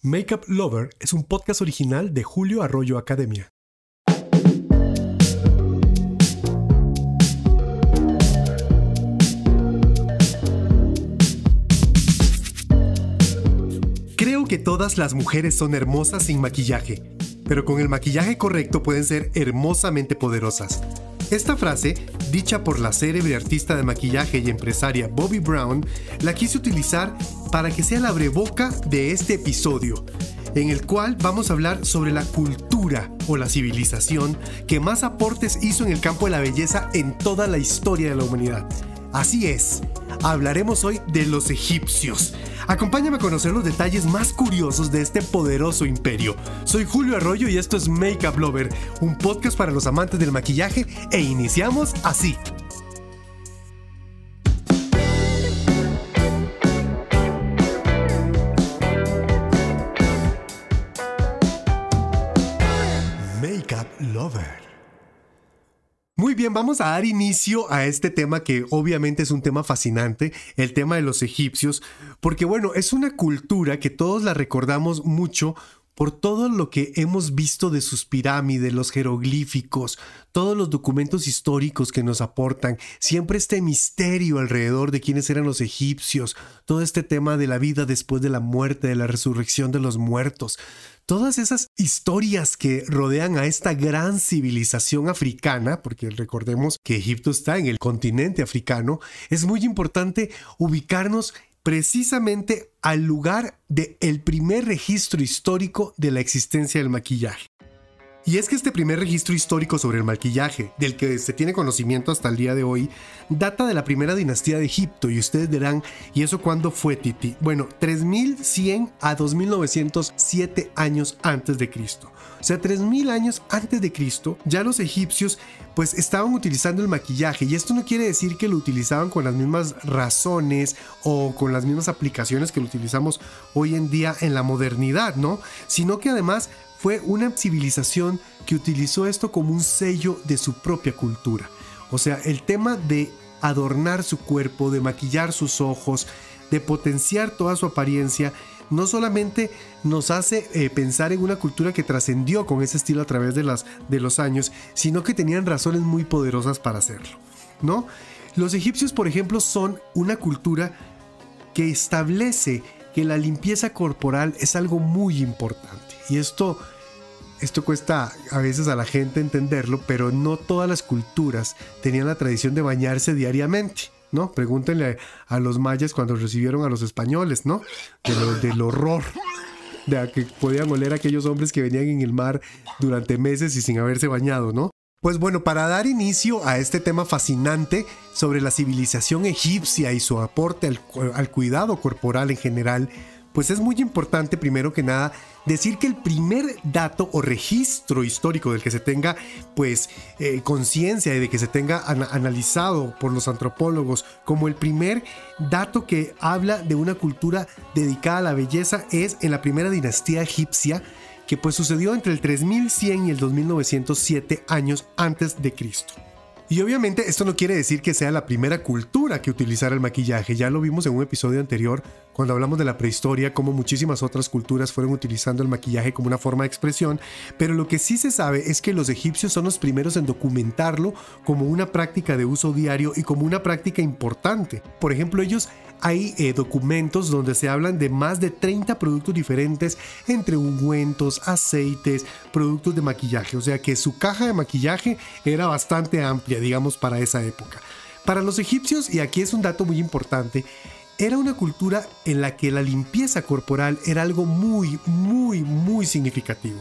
Makeup Lover es un podcast original de Julio Arroyo Academia. Creo que todas las mujeres son hermosas sin maquillaje, pero con el maquillaje correcto pueden ser hermosamente poderosas. Esta frase, dicha por la célebre artista de maquillaje y empresaria Bobby Brown, la quise utilizar para que sea la breboca de este episodio, en el cual vamos a hablar sobre la cultura o la civilización que más aportes hizo en el campo de la belleza en toda la historia de la humanidad. Así es, hablaremos hoy de los egipcios. Acompáñame a conocer los detalles más curiosos de este poderoso imperio. Soy Julio Arroyo y esto es Makeup Lover, un podcast para los amantes del maquillaje e iniciamos así. Bien, vamos a dar inicio a este tema que obviamente es un tema fascinante, el tema de los egipcios, porque bueno, es una cultura que todos la recordamos mucho por todo lo que hemos visto de sus pirámides, los jeroglíficos, todos los documentos históricos que nos aportan, siempre este misterio alrededor de quiénes eran los egipcios, todo este tema de la vida después de la muerte, de la resurrección de los muertos. Todas esas historias que rodean a esta gran civilización africana, porque recordemos que Egipto está en el continente africano, es muy importante ubicarnos precisamente al lugar del primer registro histórico de la existencia del maquillaje. Y es que este primer registro histórico sobre el maquillaje, del que se tiene conocimiento hasta el día de hoy, data de la primera dinastía de Egipto. Y ustedes dirán, ¿y eso cuándo fue, Titi? Bueno, 3100 a 2907 años antes de Cristo. O sea, 3000 años antes de Cristo, ya los egipcios pues estaban utilizando el maquillaje y esto no quiere decir que lo utilizaban con las mismas razones o con las mismas aplicaciones que lo utilizamos hoy en día en la modernidad, ¿no? Sino que además fue una civilización que utilizó esto como un sello de su propia cultura. O sea, el tema de adornar su cuerpo, de maquillar sus ojos, de potenciar toda su apariencia, no solamente nos hace eh, pensar en una cultura que trascendió con ese estilo a través de, de los años, sino que tenían razones muy poderosas para hacerlo, ¿no? Los egipcios, por ejemplo, son una cultura que establece que la limpieza corporal es algo muy importante. Y esto, esto cuesta a veces a la gente entenderlo, pero no todas las culturas tenían la tradición de bañarse diariamente. ¿no? Pregúntenle a los mayas cuando recibieron a los españoles, ¿no? del horror de que podían oler a aquellos hombres que venían en el mar durante meses y sin haberse bañado, ¿no? Pues bueno, para dar inicio a este tema fascinante sobre la civilización egipcia y su aporte al, al cuidado corporal en general, pues es muy importante primero que nada decir que el primer dato o registro histórico del que se tenga pues eh, conciencia y de que se tenga analizado por los antropólogos como el primer dato que habla de una cultura dedicada a la belleza es en la primera dinastía egipcia que pues sucedió entre el 3100 y el 2907 años antes de Cristo. Y obviamente esto no quiere decir que sea la primera cultura que utilizara el maquillaje, ya lo vimos en un episodio anterior cuando hablamos de la prehistoria, como muchísimas otras culturas fueron utilizando el maquillaje como una forma de expresión, pero lo que sí se sabe es que los egipcios son los primeros en documentarlo como una práctica de uso diario y como una práctica importante. Por ejemplo, ellos hay eh, documentos donde se hablan de más de 30 productos diferentes entre ungüentos, aceites, productos de maquillaje, o sea que su caja de maquillaje era bastante amplia, digamos, para esa época. Para los egipcios, y aquí es un dato muy importante, era una cultura en la que la limpieza corporal era algo muy, muy, muy significativo.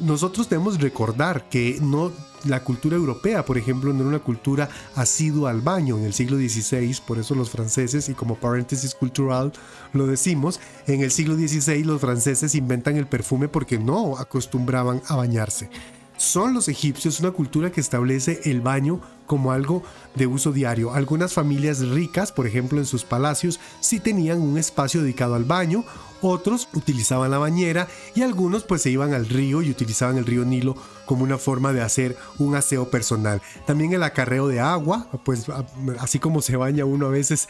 Nosotros debemos recordar que no la cultura europea, por ejemplo, no era una cultura asidua al baño en el siglo XVI, por eso los franceses, y como paréntesis cultural lo decimos, en el siglo XVI los franceses inventan el perfume porque no acostumbraban a bañarse. Son los egipcios una cultura que establece el baño como algo de uso diario. Algunas familias ricas, por ejemplo en sus palacios, sí tenían un espacio dedicado al baño, otros utilizaban la bañera y algunos pues se iban al río y utilizaban el río Nilo como una forma de hacer un aseo personal. También el acarreo de agua, pues así como se baña uno a veces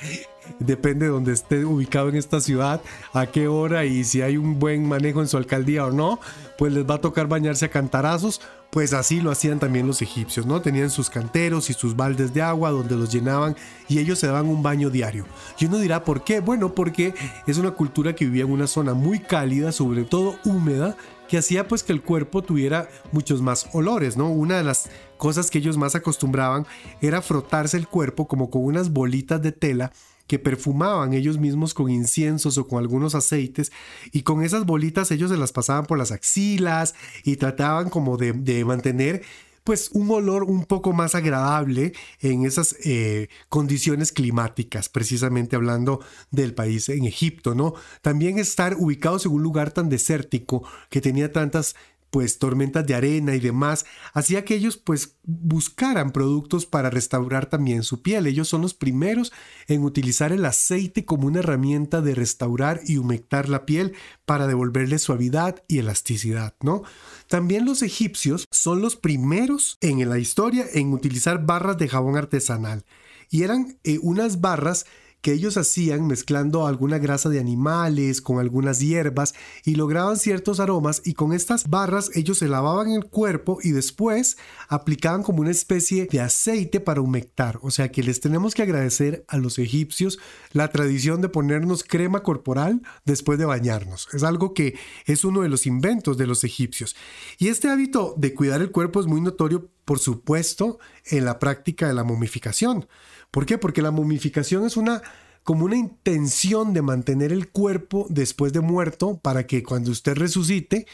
depende de donde esté ubicado en esta ciudad, a qué hora y si hay un buen manejo en su alcaldía o no, pues les va a tocar bañarse a cantarazos. Pues así lo hacían también los egipcios, ¿no? Tenían sus canteros y sus baldes de agua donde los llenaban y ellos se daban un baño diario. Y uno dirá, ¿por qué? Bueno, porque es una cultura que vivía en una zona muy cálida, sobre todo húmeda, que hacía pues que el cuerpo tuviera muchos más olores, ¿no? Una de las cosas que ellos más acostumbraban era frotarse el cuerpo como con unas bolitas de tela que perfumaban ellos mismos con inciensos o con algunos aceites y con esas bolitas ellos se las pasaban por las axilas y trataban como de, mantener pues un olor un poco más agradable en esas eh, condiciones climáticas, precisamente hablando del país en Egipto, ¿no? También estar ubicados en un lugar tan desértico que tenía tantas pues tormentas de arena y demás, hacía que ellos pues buscaran productos para restaurar también su piel. Ellos son los primeros en utilizar el aceite como una herramienta de restaurar y humectar la piel para devolverle suavidad y elasticidad, ¿no? También los egipcios son los primeros en la historia en utilizar barras de jabón artesanal y eran eh, unas barras que ellos hacían mezclando alguna grasa de animales con algunas hierbas y lograban ciertos aromas y con estas barras ellos se lavaban el cuerpo y después aplicaban como una especie de aceite para humectar. O sea que les tenemos que agradecer a los egipcios la tradición de ponernos crema corporal después de bañarnos. Es algo que es uno de los inventos de los egipcios. Y este hábito de cuidar el cuerpo es muy notorio, por supuesto, en la práctica de la momificación. ¿Por qué? Porque la momificación es una como una intención de mantener el cuerpo después de muerto para que cuando usted resucite,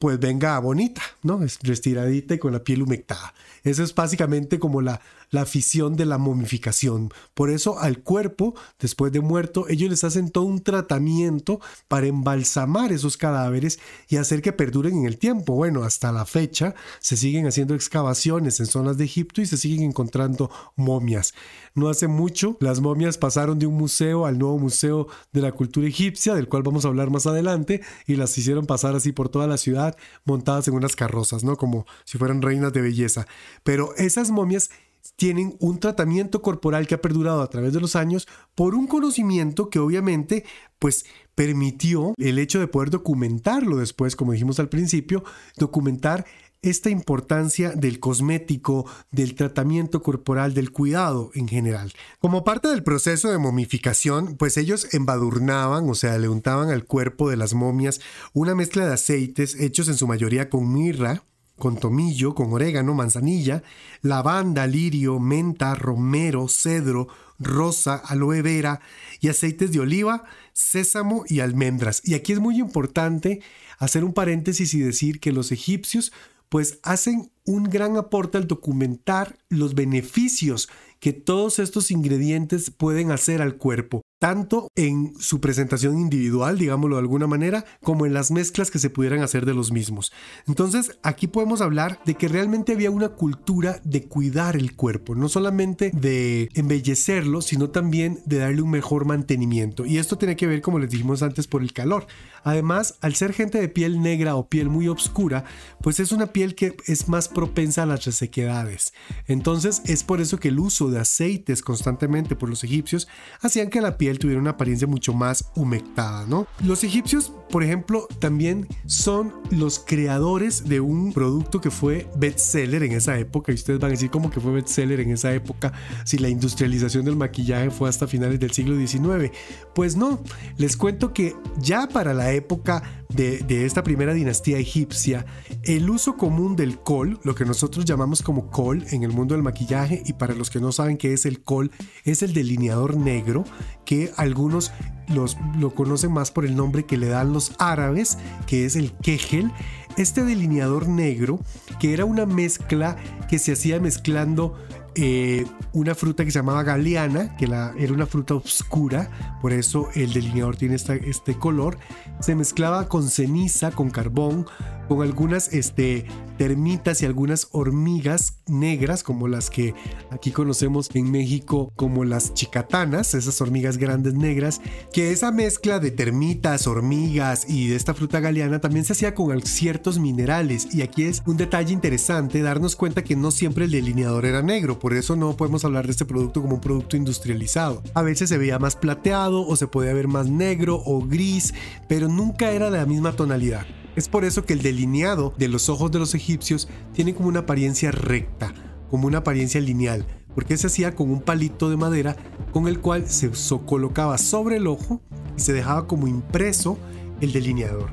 pues venga bonita, ¿no? Restiradita y con la piel humectada. Eso es básicamente como la, la afición de la momificación. Por eso al cuerpo, después de muerto, ellos les hacen todo un tratamiento para embalsamar esos cadáveres y hacer que perduren en el tiempo. Bueno, hasta la fecha se siguen haciendo excavaciones en zonas de Egipto y se siguen encontrando momias. No hace mucho, las momias pasaron de un museo al nuevo Museo de la Cultura Egipcia, del cual vamos a hablar más adelante, y las hicieron pasar así por toda la ciudad montadas en unas carrozas, ¿no? Como si fueran reinas de belleza. Pero esas momias tienen un tratamiento corporal que ha perdurado a través de los años por un conocimiento que obviamente pues permitió el hecho de poder documentarlo después, como dijimos al principio, documentar esta importancia del cosmético, del tratamiento corporal, del cuidado en general. Como parte del proceso de momificación, pues ellos embadurnaban, o sea, le untaban al cuerpo de las momias una mezcla de aceites hechos en su mayoría con mirra, con tomillo, con orégano, manzanilla, lavanda, lirio, menta, romero, cedro, rosa, aloe vera y aceites de oliva, sésamo y almendras. Y aquí es muy importante hacer un paréntesis y decir que los egipcios pues hacen un gran aporte al documentar los beneficios que todos estos ingredientes pueden hacer al cuerpo tanto en su presentación individual, digámoslo de alguna manera, como en las mezclas que se pudieran hacer de los mismos. Entonces, aquí podemos hablar de que realmente había una cultura de cuidar el cuerpo, no solamente de embellecerlo, sino también de darle un mejor mantenimiento. Y esto tiene que ver, como les dijimos antes, por el calor. Además, al ser gente de piel negra o piel muy oscura, pues es una piel que es más propensa a las resequedades. Entonces, es por eso que el uso de aceites constantemente por los egipcios hacían que la piel tuviera una apariencia mucho más humectada, ¿no? Los egipcios, por ejemplo, también son los creadores de un producto que fue bestseller en esa época. Y ustedes van a decir cómo que fue bestseller en esa época si la industrialización del maquillaje fue hasta finales del siglo XIX. Pues no, les cuento que ya para la época de, de, esta primera dinastía egipcia, el uso común del col, lo que nosotros llamamos como col en el mundo del maquillaje, y para los que no saben qué es el col, es el delineador negro, que algunos los, lo conocen más por el nombre que le dan los árabes, que es el kegel. Este delineador negro, que era una mezcla que se hacía mezclando eh, una fruta que se llamaba galeana, que era una fruta oscura, por eso el delineador tiene este color. Se mezclaba con ceniza, con carbón, con algunas este, termitas y algunas hormigas negras, como las que aquí conocemos en México como las chicatanas, esas hormigas grandes negras, que esa mezcla de termitas, hormigas y de esta fruta galeana también se hacía con ciertos minerales. Y aquí es un detalle interesante darnos cuenta que no siempre el delineador era negro, por eso no podemos hablar de este producto como un producto industrializado. A veces se veía más plateado o se podía ver más negro o gris, pero nunca era de la misma tonalidad. Es por eso que el delineado de los ojos de los egipcios tiene como una apariencia recta, como una apariencia lineal, porque se hacía con un palito de madera con el cual se colocaba sobre el ojo y se dejaba como impreso el delineador.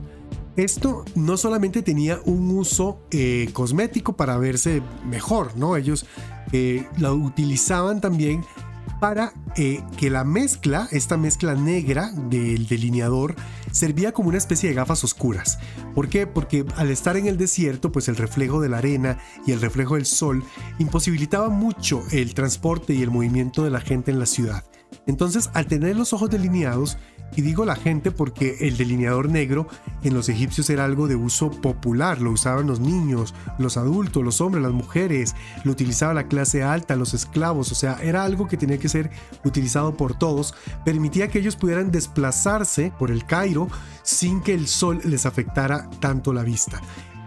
Esto no solamente tenía un uso eh, cosmético para verse mejor, ¿no? Ellos eh, lo utilizaban también para eh, que la mezcla, esta mezcla negra del delineador, servía como una especie de gafas oscuras. ¿Por qué? Porque al estar en el desierto, pues el reflejo de la arena y el reflejo del sol imposibilitaba mucho el transporte y el movimiento de la gente en la ciudad. Entonces, al tener los ojos delineados, y digo la gente porque el delineador negro en los egipcios era algo de uso popular, lo usaban los niños, los adultos, los hombres, las mujeres, lo utilizaba la clase alta, los esclavos, o sea, era algo que tenía que ser utilizado por todos, permitía que ellos pudieran desplazarse por el Cairo sin que el sol les afectara tanto la vista.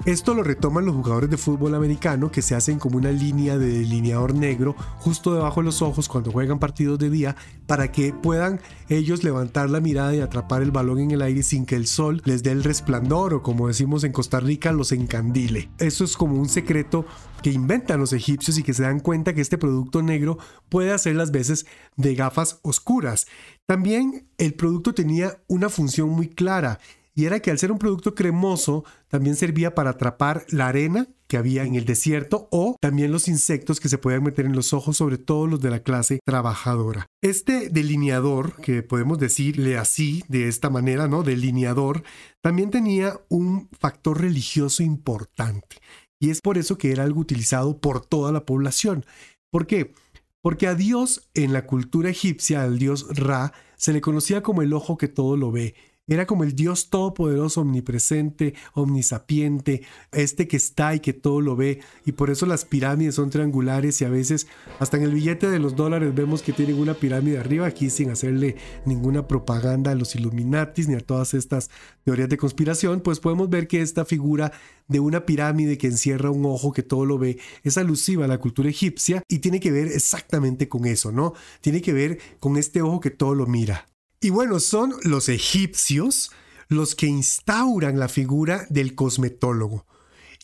Esto lo retoman los jugadores de fútbol americano que se hacen como una línea de delineador negro justo debajo de los ojos cuando juegan partidos de día para que puedan ellos levantar la mirada y atrapar el balón en el aire sin que el sol les dé el resplandor o como decimos en Costa Rica los encandile. Eso es como un secreto que inventan los egipcios y que se dan cuenta que este producto negro puede hacer las veces de gafas oscuras. También el producto tenía una función muy clara y era que al ser un producto cremoso también servía para atrapar la arena que había en el desierto o también los insectos que se podían meter en los ojos, sobre todo los de la clase trabajadora. Este delineador, que podemos decirle así, de esta manera, ¿no? Delineador, también tenía un factor religioso importante. Y es por eso que era algo utilizado por toda la población. ¿Por qué? Porque a Dios en la cultura egipcia, al dios Ra, se le conocía como el ojo que todo lo ve era como el Dios todopoderoso, omnipresente, omnisapiente, este que está y que todo lo ve. Y por eso las pirámides son triangulares y a veces hasta en el billete de los dólares vemos que tienen una pirámide arriba, aquí sin hacerle ninguna propaganda a los Illuminatis ni a todas estas teorías de conspiración, pues podemos ver que esta figura de una pirámide que encierra un ojo que todo lo ve es alusiva a la cultura egipcia y tiene que ver exactamente con eso, ¿no? Tiene que ver con este ojo que todo lo mira. Y bueno, son los egipcios los que instauran la figura del cosmetólogo.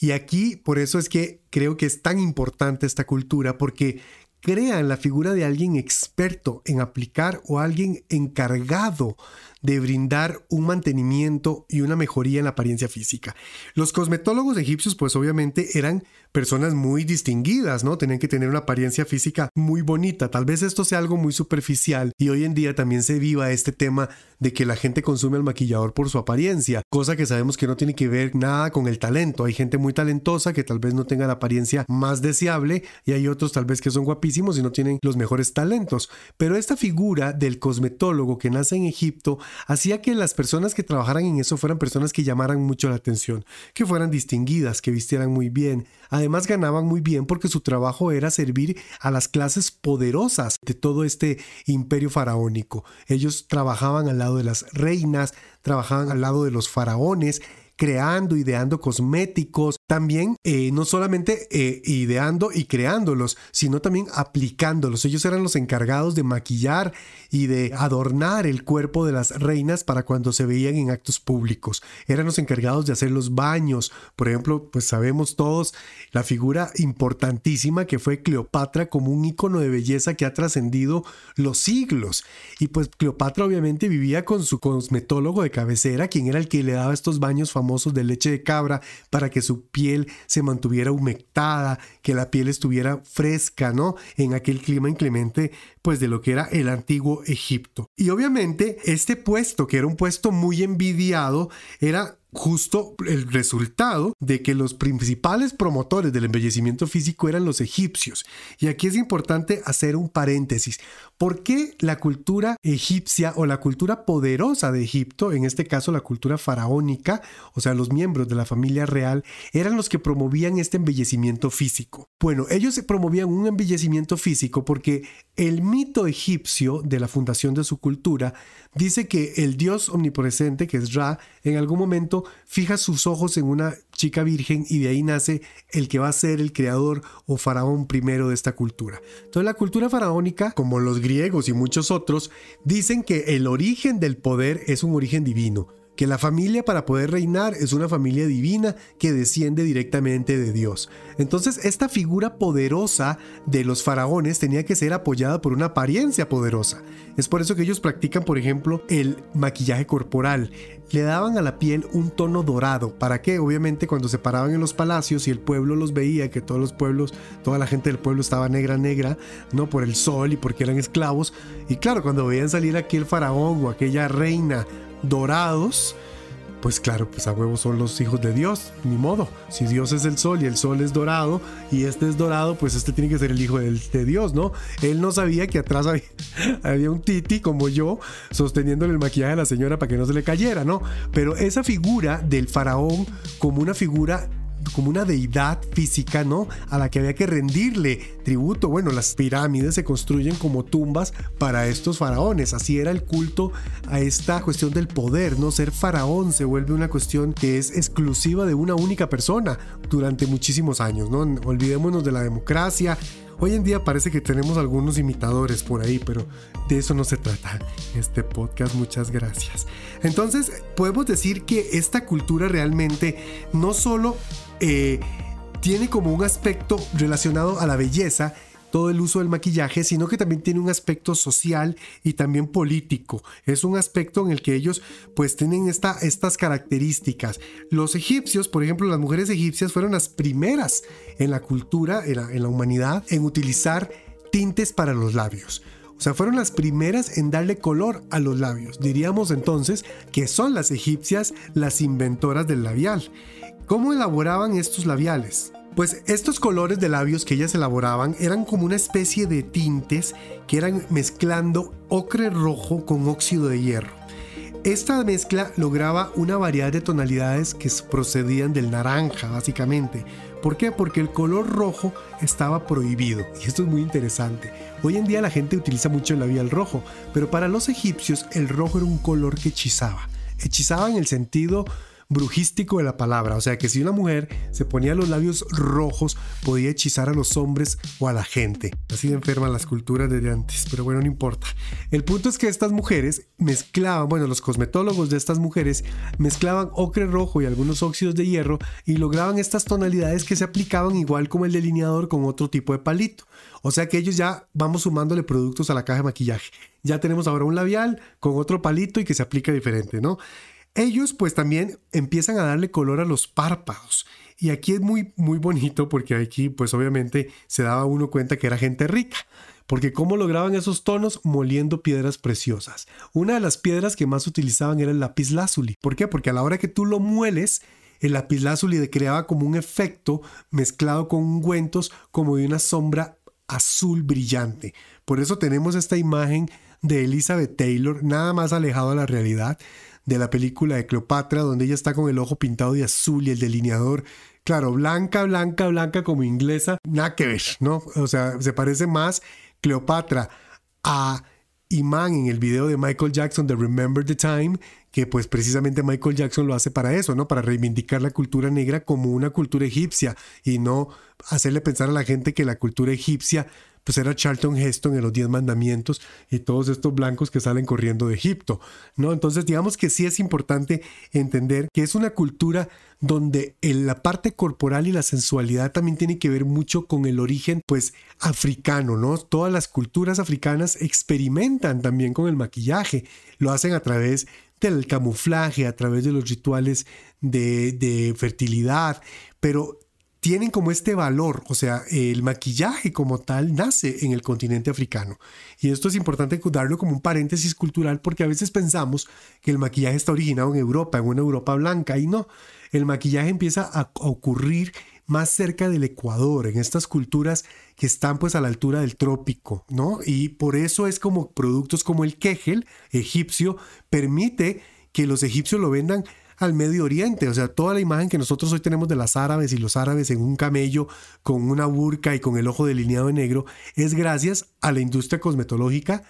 Y aquí, por eso es que creo que es tan importante esta cultura, porque crean la figura de alguien experto en aplicar o alguien encargado de brindar un mantenimiento y una mejoría en la apariencia física. Los cosmetólogos egipcios pues obviamente eran personas muy distinguidas, ¿no? Tenían que tener una apariencia física muy bonita. Tal vez esto sea algo muy superficial y hoy en día también se viva este tema de que la gente consume al maquillador por su apariencia, cosa que sabemos que no tiene que ver nada con el talento. Hay gente muy talentosa que tal vez no tenga la apariencia más deseable y hay otros tal vez que son guapísimos y no tienen los mejores talentos. Pero esta figura del cosmetólogo que nace en Egipto hacía que las personas que trabajaran en eso fueran personas que llamaran mucho la atención, que fueran distinguidas, que vistieran muy bien. Además ganaban muy bien porque su trabajo era servir a las clases poderosas de todo este imperio faraónico. Ellos trabajaban al lado de las reinas, trabajaban al lado de los faraones creando, ideando cosméticos, también eh, no solamente eh, ideando y creándolos, sino también aplicándolos. Ellos eran los encargados de maquillar y de adornar el cuerpo de las reinas para cuando se veían en actos públicos. Eran los encargados de hacer los baños. Por ejemplo, pues sabemos todos la figura importantísima que fue Cleopatra como un icono de belleza que ha trascendido los siglos. Y pues Cleopatra obviamente vivía con su cosmetólogo de cabecera, quien era el que le daba estos baños de leche de cabra para que su piel se mantuviera humectada, que la piel estuviera fresca, ¿no? En aquel clima inclemente, pues de lo que era el antiguo Egipto. Y obviamente este puesto, que era un puesto muy envidiado, era justo el resultado de que los principales promotores del embellecimiento físico eran los egipcios. Y aquí es importante hacer un paréntesis. ¿Por qué la cultura egipcia o la cultura poderosa de Egipto, en este caso la cultura faraónica, o sea, los miembros de la familia real, eran los que promovían este embellecimiento físico? Bueno, ellos promovían un embellecimiento físico porque el mito egipcio de la fundación de su cultura dice que el dios omnipresente, que es Ra, en algún momento fija sus ojos en una chica virgen y de ahí nace el que va a ser el creador o faraón primero de esta cultura. Entonces la cultura faraónica, como los griegos y muchos otros, dicen que el origen del poder es un origen divino que la familia para poder reinar es una familia divina que desciende directamente de Dios. Entonces esta figura poderosa de los faraones tenía que ser apoyada por una apariencia poderosa. Es por eso que ellos practican, por ejemplo, el maquillaje corporal. Le daban a la piel un tono dorado. ¿Para qué? Obviamente cuando se paraban en los palacios y el pueblo los veía, que todos los pueblos, toda la gente del pueblo estaba negra, negra, no por el sol y porque eran esclavos. Y claro, cuando veían salir aquel faraón o aquella reina dorados, pues claro, pues a huevos son los hijos de Dios, ni modo. Si Dios es el sol y el sol es dorado y este es dorado, pues este tiene que ser el hijo de, Dios, ¿no? Él no sabía que atrás había, había, un titi como yo sosteniéndole el maquillaje a la señora para que no se le cayera, ¿no? Pero esa figura del faraón como una figura como una deidad física, ¿no? A la que había que rendirle tributo. Bueno, las pirámides se construyen como tumbas para estos faraones. Así era el culto a esta cuestión del poder, ¿no? Ser faraón se vuelve una cuestión que es exclusiva de una única persona durante muchísimos años, ¿no? Olvidémonos de la democracia, Hoy en día parece que tenemos algunos imitadores por ahí, pero de eso no se trata este podcast. Muchas gracias. Entonces, podemos decir que esta cultura realmente no solo eh, tiene como un aspecto relacionado a la belleza, todo el uso del maquillaje, sino que también tiene un aspecto social y también político. Es un aspecto en el que ellos pues tienen esta, estas características. Los egipcios, por ejemplo, las mujeres egipcias fueron las primeras en la cultura, en la, en la humanidad, en utilizar tintes para los labios. O sea, fueron las primeras en darle color a los labios. Diríamos entonces que son las egipcias las inventoras del labial. ¿Cómo elaboraban estos labiales? Pues estos colores de labios que ellas elaboraban eran como una especie de tintes que eran mezclando ocre rojo con óxido de hierro. Esta mezcla lograba una variedad de tonalidades que procedían del naranja, básicamente. ¿Por qué? Porque el color rojo estaba prohibido. Y esto es muy interesante. Hoy en día la gente utiliza mucho el labial rojo, pero para los egipcios el rojo era un color que hechizaba. Hechizaba en el sentido brujístico de la palabra. O sea que si una mujer se ponía los labios rojos, podía hechizar a los hombres o a la gente. Así de enferma las culturas desde antes, pero bueno, no importa. El punto es que estas mujeres mezclaban, bueno, los cosmetólogos de estas mujeres mezclaban ocre rojo y algunos óxidos de hierro y lograban estas tonalidades que se aplicaban igual como el delineador con otro tipo de palito. O sea que ellos ya vamos sumándole productos a la caja de maquillaje. Ya tenemos ahora un labial con otro palito y que se aplica diferente, ¿no? Ellos pues también empiezan a darle color a los párpados. Y aquí es muy, muy bonito porque aquí pues obviamente se daba uno cuenta que era gente rica. Porque cómo lograban esos tonos moliendo piedras preciosas. Una de las piedras que más utilizaban era el lápiz lazuli. ¿Por qué? Porque a la hora que tú lo mueles, el lápiz lazuli creaba como un efecto mezclado con ungüentos como de una sombra azul brillante. Por eso tenemos esta imagen de Elizabeth Taylor, nada más alejado de la realidad, de la película de Cleopatra, donde ella está con el ojo pintado de azul y el delineador. Claro, blanca, blanca, blanca como inglesa, nada que ver, ¿no? O sea, se parece más Cleopatra a Iman en el video de Michael Jackson de Remember the Time, que pues precisamente Michael Jackson lo hace para eso, ¿no? Para reivindicar la cultura negra como una cultura egipcia y no hacerle pensar a la gente que la cultura egipcia pues era Charlton Heston en los Diez Mandamientos y todos estos blancos que salen corriendo de Egipto, ¿no? Entonces digamos que sí es importante entender que es una cultura donde la parte corporal y la sensualidad también tiene que ver mucho con el origen pues africano, ¿no? Todas las culturas africanas experimentan también con el maquillaje, lo hacen a través del camuflaje, a través de los rituales de, de fertilidad, pero tienen como este valor, o sea, el maquillaje como tal nace en el continente africano. Y esto es importante darlo como un paréntesis cultural porque a veces pensamos que el maquillaje está originado en Europa, en una Europa blanca, y no, el maquillaje empieza a ocurrir más cerca del Ecuador, en estas culturas que están pues a la altura del trópico, ¿no? Y por eso es como productos como el kegel egipcio permite que los egipcios lo vendan al Medio Oriente. O sea, toda la imagen que nosotros hoy tenemos de las árabes y los árabes en un camello con una burka y con el ojo delineado de negro es gracias a la industria cosmetológica,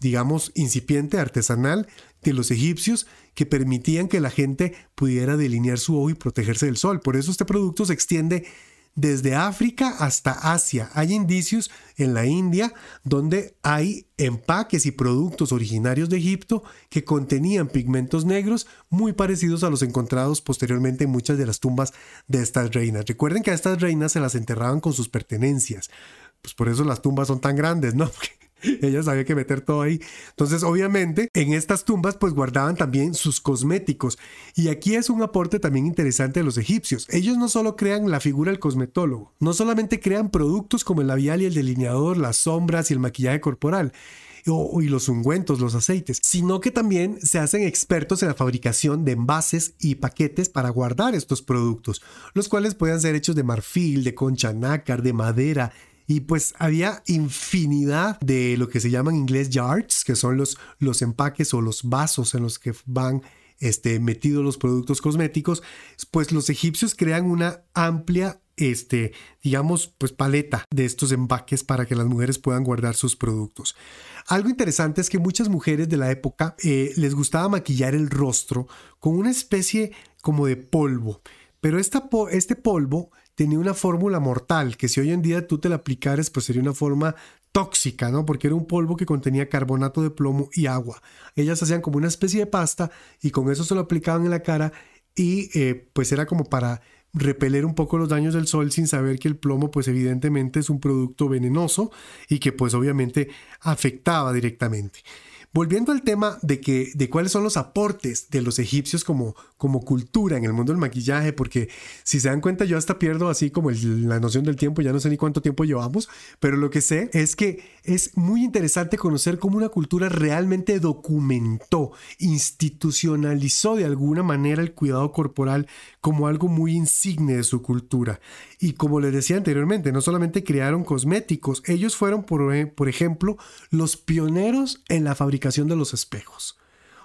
digamos, incipiente, artesanal de los egipcios que permitían que la gente pudiera delinear su ojo y protegerse del sol. Por eso este producto se extiende desde África hasta Asia. Hay indicios en la India donde hay empaques y productos originarios de Egipto que contenían pigmentos negros muy parecidos a los encontrados posteriormente en muchas de las tumbas de estas reinas. Recuerden que a estas reinas se las enterraban con sus pertenencias. Pues por eso las tumbas son tan grandes, ¿no? Ella sabía que meter todo ahí. Entonces, obviamente, en estas tumbas pues guardaban también sus cosméticos. Y aquí es un aporte también interesante de los egipcios. Ellos no solo crean la figura del cosmetólogo, no solamente crean productos como el labial y el delineador, las sombras y el maquillaje corporal y los ungüentos, los aceites, sino que también se hacen expertos en la fabricación de envases y paquetes para guardar estos productos, los cuales pueden ser hechos de marfil, de concha nácar, de madera, y pues había infinidad de lo que se llaman en inglés yards, que son los, los empaques o los vasos en los que van este, metidos los productos cosméticos. Pues los egipcios crean una amplia este, digamos, pues paleta de estos empaques para que las mujeres puedan guardar sus productos. Algo interesante es que muchas mujeres de la época eh, les gustaba maquillar el rostro con una especie como de polvo, pero esta, este polvo tenía una fórmula mortal, que si hoy en día tú te la aplicares, pues sería una forma tóxica, ¿no? Porque era un polvo que contenía carbonato de plomo y agua. Ellas hacían como una especie de pasta y con eso se lo aplicaban en la cara y eh, pues era como para repeler un poco los daños del sol sin saber que el plomo pues evidentemente es un producto venenoso y que pues obviamente afectaba directamente. Volviendo al tema de, que, de cuáles son los aportes de los egipcios como, como cultura en el mundo del maquillaje, porque si se dan cuenta yo hasta pierdo así como la noción del tiempo, ya no sé ni cuánto tiempo llevamos, pero lo que sé es que es muy interesante conocer cómo una cultura realmente documentó, institucionalizó de alguna manera el cuidado corporal como algo muy insigne de su cultura. Y como les decía anteriormente, no solamente crearon cosméticos, ellos fueron, por, por ejemplo, los pioneros en la fabricación de los espejos.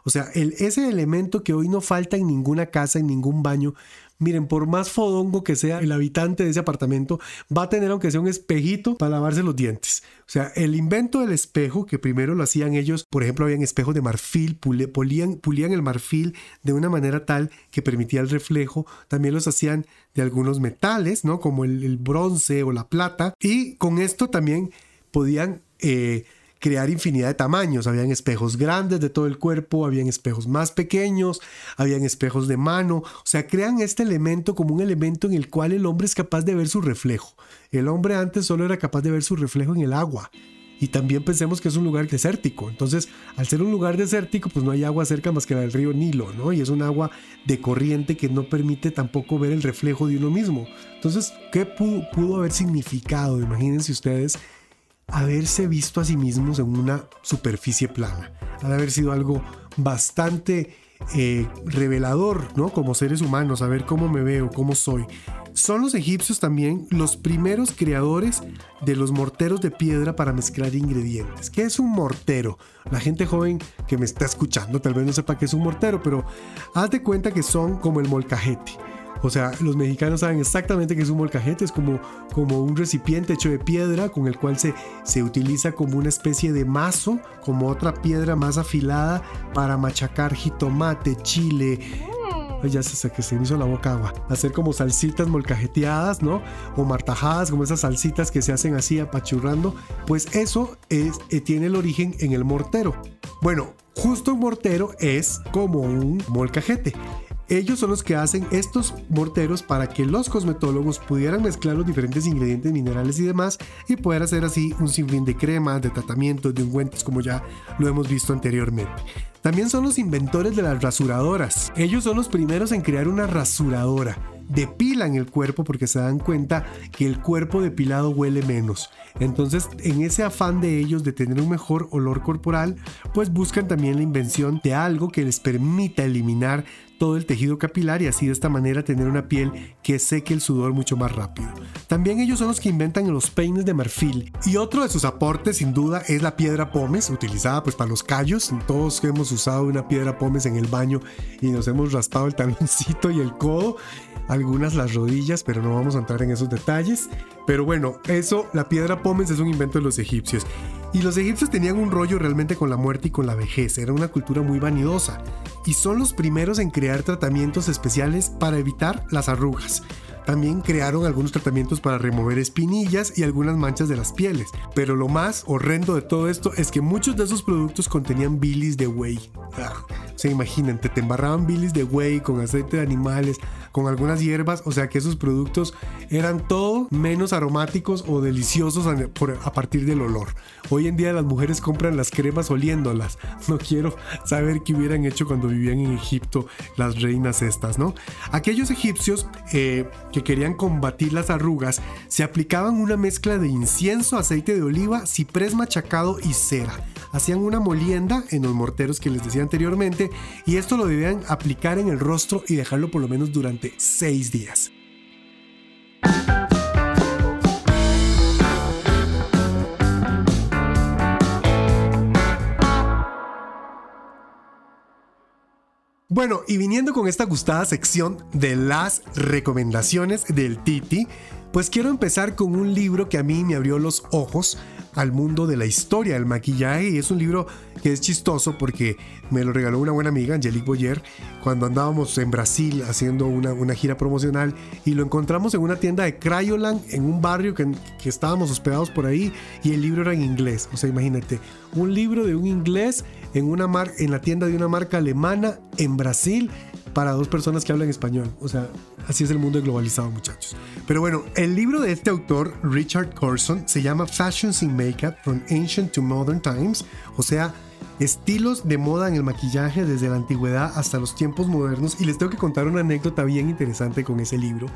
O sea, el, ese elemento que hoy no falta en ninguna casa, en ningún baño. Miren, por más fodongo que sea el habitante de ese apartamento, va a tener aunque sea un espejito para lavarse los dientes. O sea, el invento del espejo, que primero lo hacían ellos, por ejemplo, habían espejos de marfil, pulían, pulían el marfil de una manera tal que permitía el reflejo. También los hacían de algunos metales, ¿no? Como el, bronce o la plata. Y con esto también podían... Eh, crear infinidad de tamaños. Habían espejos grandes de todo el cuerpo, habían espejos más pequeños, habían espejos de mano. O sea, crean este elemento como un elemento en el cual el hombre es capaz de ver su reflejo. El hombre antes solo era capaz de ver su reflejo en el agua. Y también pensemos que es un lugar desértico. Entonces, al ser un lugar desértico, pues no hay agua cerca más que la del río Nilo, ¿no? Y es un agua de corriente que no permite tampoco ver el reflejo de uno mismo. Entonces, ¿qué pudo, haber significado? Imagínense ustedes haberse visto a sí mismos en una superficie plana. Ha de haber sido algo bastante eh, revelador, ¿no? Como seres humanos, saber cómo me veo, cómo soy. Son los egipcios también los primeros creadores de los morteros de piedra para mezclar ingredientes. ¿Qué es un mortero? La gente joven que me está escuchando tal vez no sepa qué es un mortero, pero haz de cuenta que son como el molcajete. O sea, los mexicanos saben exactamente qué es un molcajete, es como, como un recipiente hecho de piedra con el cual se, se utiliza como una especie de mazo, como otra piedra más afilada para machacar jitomate, chile, ya sé que se me hizo la boca agua. Hacer como salsitas molcajeteadas, ¿no? O martajadas, como esas salsitas que se hacen así apachurrando. Pues eso es, eh, tiene el origen en el mortero. Bueno, justo un mortero es como un molcajete. Ellos son los que hacen estos morteros para que los cosmetólogos pudieran mezclar los diferentes ingredientes minerales y demás y poder hacer así un sinfín de cremas, de tratamientos, de ungüentos como ya lo hemos visto anteriormente. También son los inventores de las rasuradoras. Ellos son los primeros en crear una rasuradora depilan el cuerpo porque se dan cuenta que el cuerpo depilado huele menos. Entonces, en ese afán de ellos de tener un mejor olor corporal, pues buscan también la invención de algo que les permita eliminar todo el tejido capilar y así de esta manera tener una piel que seque el sudor mucho más rápido. También ellos son los que inventan los peines de marfil y otro de sus aportes sin duda es la piedra pómez utilizada pues para los callos. Todos hemos usado una piedra pómez en el baño y nos hemos raspado el taloncito y el codo, algunas las rodillas, pero no vamos a entrar en esos detalles. Pero bueno, eso, la piedra pómez es un invento de los egipcios. Y los egipcios tenían un rollo realmente con la muerte y con la vejez, era una cultura muy vanidosa, y son los primeros en crear tratamientos especiales para evitar las arrugas. También crearon algunos tratamientos para remover espinillas y algunas manchas de las pieles. Pero lo más horrendo de todo esto es que muchos de esos productos contenían bilis de whey. Ah, se imaginen, te embarraban bilis de whey con aceite de animales, con algunas hierbas, o sea que esos productos eran todo menos aromáticos o deliciosos a, partir del olor. Hoy en día las mujeres compran las cremas oliéndolas. No quiero saber qué hubieran hecho cuando vivían en Egipto las reinas estas, ¿no? Aquellos egipcios eh, querían combatir las arrugas se aplicaban una mezcla de incienso, aceite de oliva, ciprés machacado y cera hacían una molienda en los morteros que les decía anteriormente y esto lo debían aplicar en el rostro y dejarlo por lo menos durante seis días. Bueno, y viniendo con esta gustada sección de las recomendaciones del Titi, pues quiero empezar con un libro que a mí me abrió los ojos al mundo de la historia del maquillaje y es un libro que es chistoso porque me lo regaló una buena amiga, Angelique Boyer, cuando andábamos en Brasil haciendo una, gira promocional y lo encontramos en una tienda de Crayolan en un barrio que, que estábamos hospedados por ahí y el libro era en inglés. O sea, imagínate, un libro de un inglés en, una mar en la tienda de una marca alemana en Brasil para dos personas que hablan español. O sea, así es el mundo globalizado, muchachos. Pero bueno, el libro de este autor, Richard Corson, se llama Fashions in Makeup from Ancient to Modern Times, o sea, estilos de moda en el maquillaje desde la antigüedad hasta los tiempos modernos. Y les tengo que contar una anécdota bien interesante con ese libro.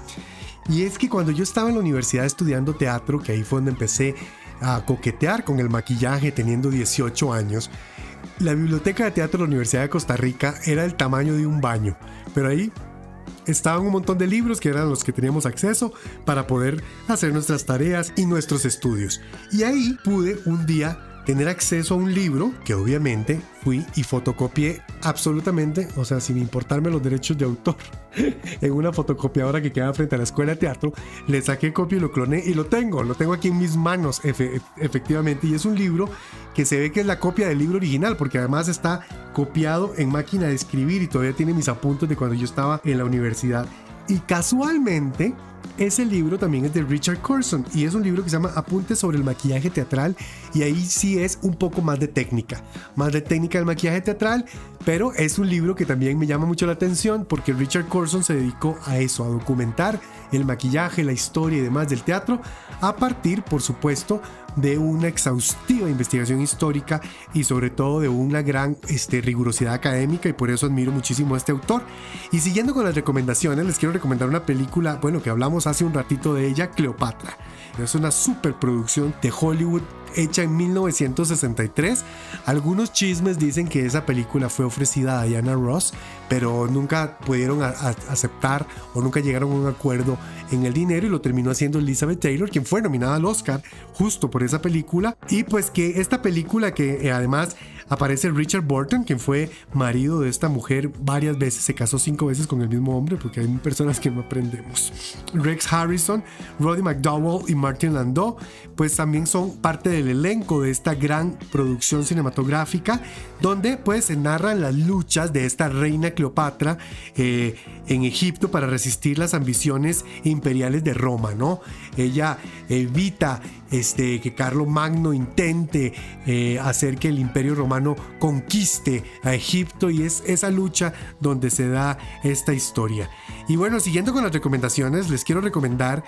Y es que cuando yo estaba en la universidad estudiando teatro, que ahí fue donde empecé a coquetear con el maquillaje teniendo 18 años, la biblioteca de teatro de la Universidad de Costa Rica era el tamaño de un baño, pero ahí estaban un montón de libros que eran los que teníamos acceso para poder hacer nuestras tareas y nuestros estudios. Y ahí pude un día tener acceso a un libro que obviamente fui y fotocopié absolutamente, o sea, sin importarme los derechos de autor, en una fotocopiadora que queda frente a la escuela de teatro, le saqué copia y lo cloné y lo tengo, lo tengo aquí en mis manos, efectivamente, y es un libro que se ve que es la copia del libro original, porque además está copiado en máquina de escribir y todavía tiene mis apuntes de cuando yo estaba en la universidad. Y casualmente, ese libro también es de Richard Corson y es un libro que se llama Apuntes sobre el maquillaje teatral y ahí sí es un poco más de técnica, más de técnica del maquillaje teatral, pero es un libro que también me llama mucho la atención porque Richard Corson se dedicó a eso, a documentar el maquillaje, la historia y demás del teatro a partir, por supuesto, de una exhaustiva investigación histórica y sobre todo de una gran este, rigurosidad académica y por eso admiro muchísimo a este autor. Y siguiendo con las recomendaciones, les quiero recomendar una película, bueno, que hablamos hace un ratito de ella, Cleopatra. Es una superproducción de Hollywood hecha en 1963. Algunos chismes dicen que esa película fue ofrecida a Diana Ross, pero nunca pudieron aceptar o nunca llegaron a un acuerdo en el dinero y lo terminó haciendo Elizabeth Taylor, quien fue nominada al Oscar justo por esa película. Y pues que esta película que eh, además aparece Richard Burton, quien fue marido de esta mujer varias veces, se casó cinco veces con el mismo hombre, porque hay personas que no aprendemos. Rex Harrison, Roddy McDowell y Martin Landau, pues también son parte del elenco de esta gran producción cinematográfica, donde pues se narran las luchas de esta reina Cleopatra eh, en Egipto para resistir las ambiciones imperiales de Roma, ¿no? Ella evita este, que Carlos Magno intente eh, hacer que el imperio romano conquiste a Egipto y es esa lucha donde se da esta historia. Y bueno, siguiendo con las recomendaciones, les quiero recomendar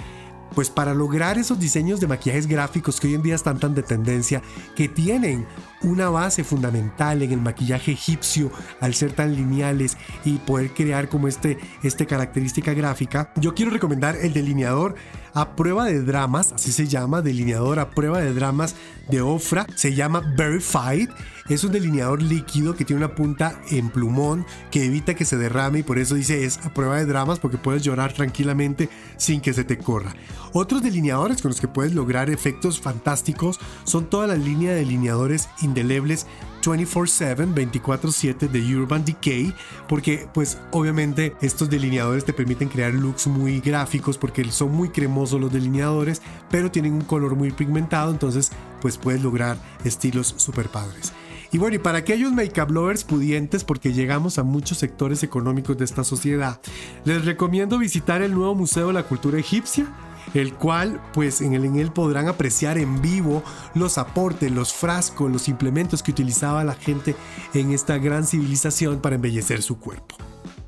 pues para lograr esos diseños de maquillajes gráficos que hoy en día están tan de tendencia, que tienen una base fundamental en el maquillaje egipcio al ser tan lineales y poder crear como este, este característica gráfica, yo quiero recomendar el delineador a prueba de dramas, así se llama, delineador a prueba de dramas de Ofra, se llama Verified, es un delineador líquido que tiene una punta en plumón que evita que se derrame y por eso dice es a prueba de dramas porque puedes llorar tranquilamente sin que se te corra. Otros delineadores con los que puedes lograr efectos fantásticos son toda la línea de delineadores indelebles 24/7, 24/7 de Urban Decay, porque pues obviamente estos delineadores te permiten crear looks muy gráficos porque son muy cremosos los delineadores, pero tienen un color muy pigmentado, entonces pues puedes lograr estilos super padres. Y bueno, y para aquellos make-up lovers pudientes, porque llegamos a muchos sectores económicos de esta sociedad, les recomiendo visitar el nuevo Museo de la Cultura Egipcia el cual pues en el en él podrán apreciar en vivo los aportes, los frascos, los implementos que utilizaba la gente en esta gran civilización para embellecer su cuerpo.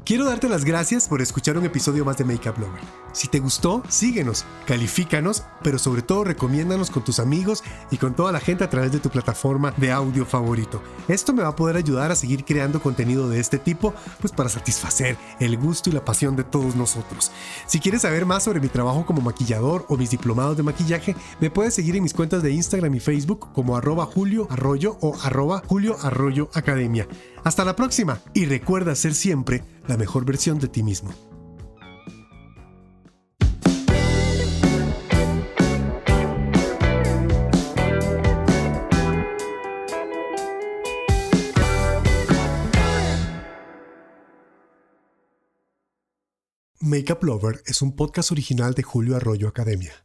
Quiero darte las gracias por escuchar un episodio más de Makeup Lover. Si te gustó, síguenos, califícanos, pero sobre todo recomiéndanos con tus amigos y con toda la gente a través de tu plataforma de audio favorito. Esto me va a poder ayudar a seguir creando contenido de este tipo, pues para satisfacer el gusto y la pasión de todos nosotros. Si quieres saber más sobre mi trabajo como maquillador o mis diplomados de maquillaje, me puedes seguir en mis cuentas de Instagram y Facebook como arroba Julio Arroyo o arroba Julio Arroyo Academia. Hasta la próxima y recuerda ser siempre la mejor versión de ti mismo. Makeup Lover es un podcast original de Julio Arroyo Academia.